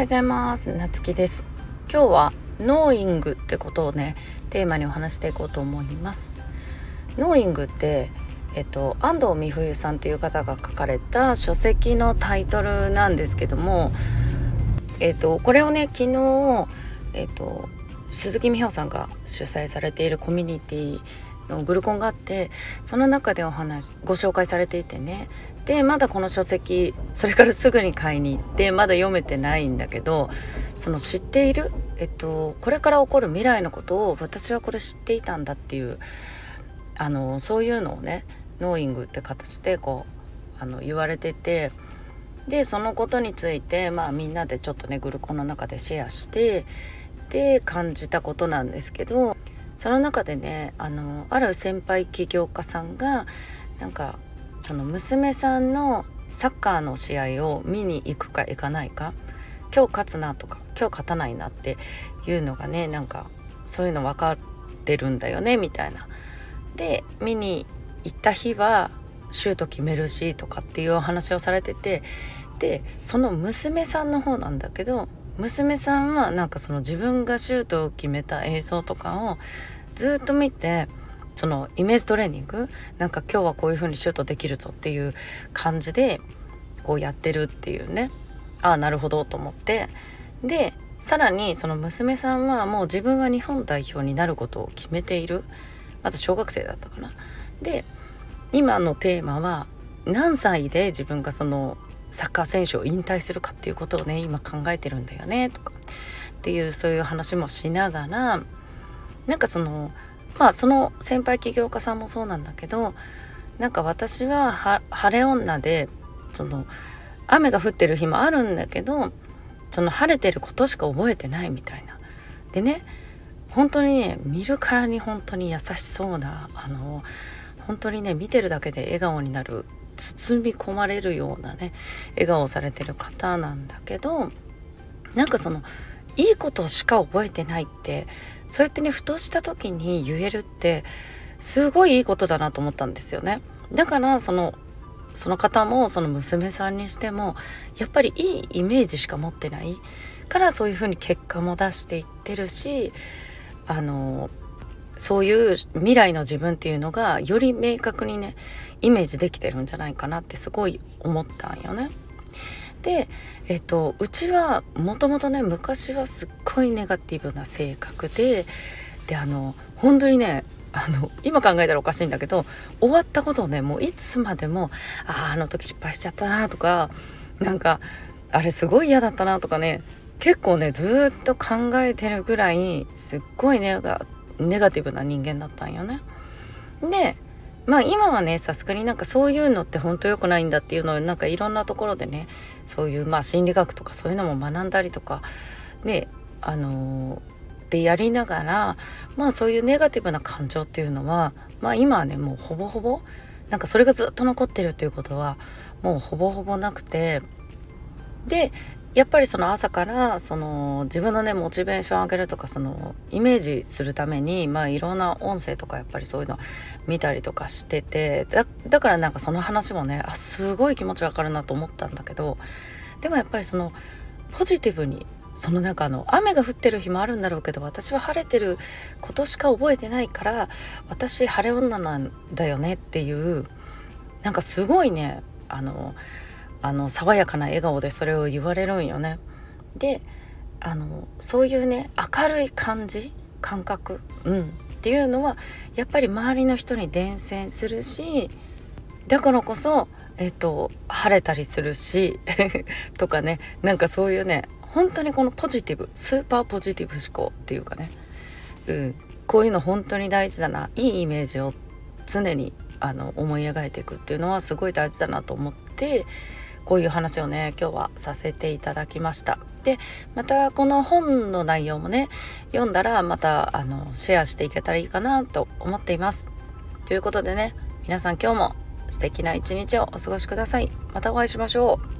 はようございます。なつきです。今日は Knowing ってことをねテーマにお話していこうと思います。 Knowing ってえっと安藤美冬さんっていう方が書かれた書籍のタイトルなんですけどもえっとこれをね昨日えっと鈴木美穂さんが主催されているコミュニティのグルコンがあってその中でお話ご紹介されていてね。でまだこの書籍それからすぐに買いに行ってまだ読めてないんだけどその知っている、えっと、これから起こる未来のことを私はこれ知っていたんだっていうあのそういうのをねノーイングって形でこうあの言われててでそのことについてまあみんなでちょっとねグルコンの中でシェアしてで感じたことなんですけどその中でねあのある先輩起業家さんがなんかその娘さんのサッカーの試合を見に行くか行かないか今日勝つなとか今日勝たないなっていうのがねなんかそういうの分かってるんだよねみたいな。で見に行った日はシュート決めるしとかっていうお話をされててでその娘さんの方なんだけど娘さんはなんかその自分がシュートを決めた映像とかをずっと見てそのイメージトレーニングなんか今日はこういう風にシュートできるぞっていう感じでこうやってるっていうね。ああなるほどと思って。でさらにその娘さんはもう自分は日本代表になることを決めている。まだ小学生だったかな。で今のテーマは何歳で自分がそのサッカー選手を引退するかっていうことをね今考えてるんだよねとかっていうそういう話もしながらなんかそのまあその先輩起業家さんもそうなんだけどなんか私は晴れ女でその雨が降ってる日もあるんだけどその晴れてることしか覚えてないみたいな。でね本当にね見るからに本当に優しそうなあの本当にね見てるだけで笑顔になる包み込まれるようなね笑顔をされてる方なんだけどなんかそのいいことしか覚えてないってそうやってねふとした時に言えるってすごいいいことだなと思ったんですよね。だからそのその方もその娘さんにしてもやっぱりいいイメージしか持ってないからそういうふうに結果も出していってるしあのそういう未来の自分っていうのがより明確にねイメージできてるんじゃないかなってすごい思ったんよね。で、えっと、うちはもともとね昔はすっごいネガティブな性格でであの本当にねあの今考えたらおかしいんだけど終わったことをねもういつまでも「あああの時失敗しちゃったな」とかなんか「あれすごい嫌だったな」とかね結構ねずっと考えてるぐらいすっごいネガネガティブな人間だったんよね。でまあ今はねさすがになんかそういうのって本当良くないんだっていうのをなんかいろんなところでねそういうまあ心理学とかそういうのも学んだりとかねあのー、でやりながらまあそういうネガティブな感情っていうのはまあ今はねもうほぼほぼなんかそれがずっと残ってるっていうことはもうほぼほぼなくてでやっぱりその朝からその自分のねモチベーション上げるとかそのイメージするためにまあいろんな音声とかやっぱりそういうの見たりとかしててだからなんかその話もねあすごい気持ちわかるなと思ったんだけどでもやっぱりそのポジティブにその中の雨が降ってる日もあるんだろうけど私は晴れてることしか覚えてないから私晴れ女なんだよねっていうなんかすごいねあのあの爽やかな笑顔でそれを言われるんよね。であのそういうね明るい感じ感覚、うん、っていうのはやっぱり周りの人に伝染するしだからこそ、えっと、晴れたりするし とかねなんかそういうね本当にこのポジティブスーパーポジティブ思考っていうかね、うん、こういうの本当に大事だないいイメージを常にあの思い描いていくっていうのはすごい大事だなと思ってこういう話をね今日はさせていただきました。でまたこの本の内容もね読んだらまたあのシェアしていけたらいいかなと思っています。ということでね皆さん今日も素敵な一日をお過ごしください。またお会いしましょう。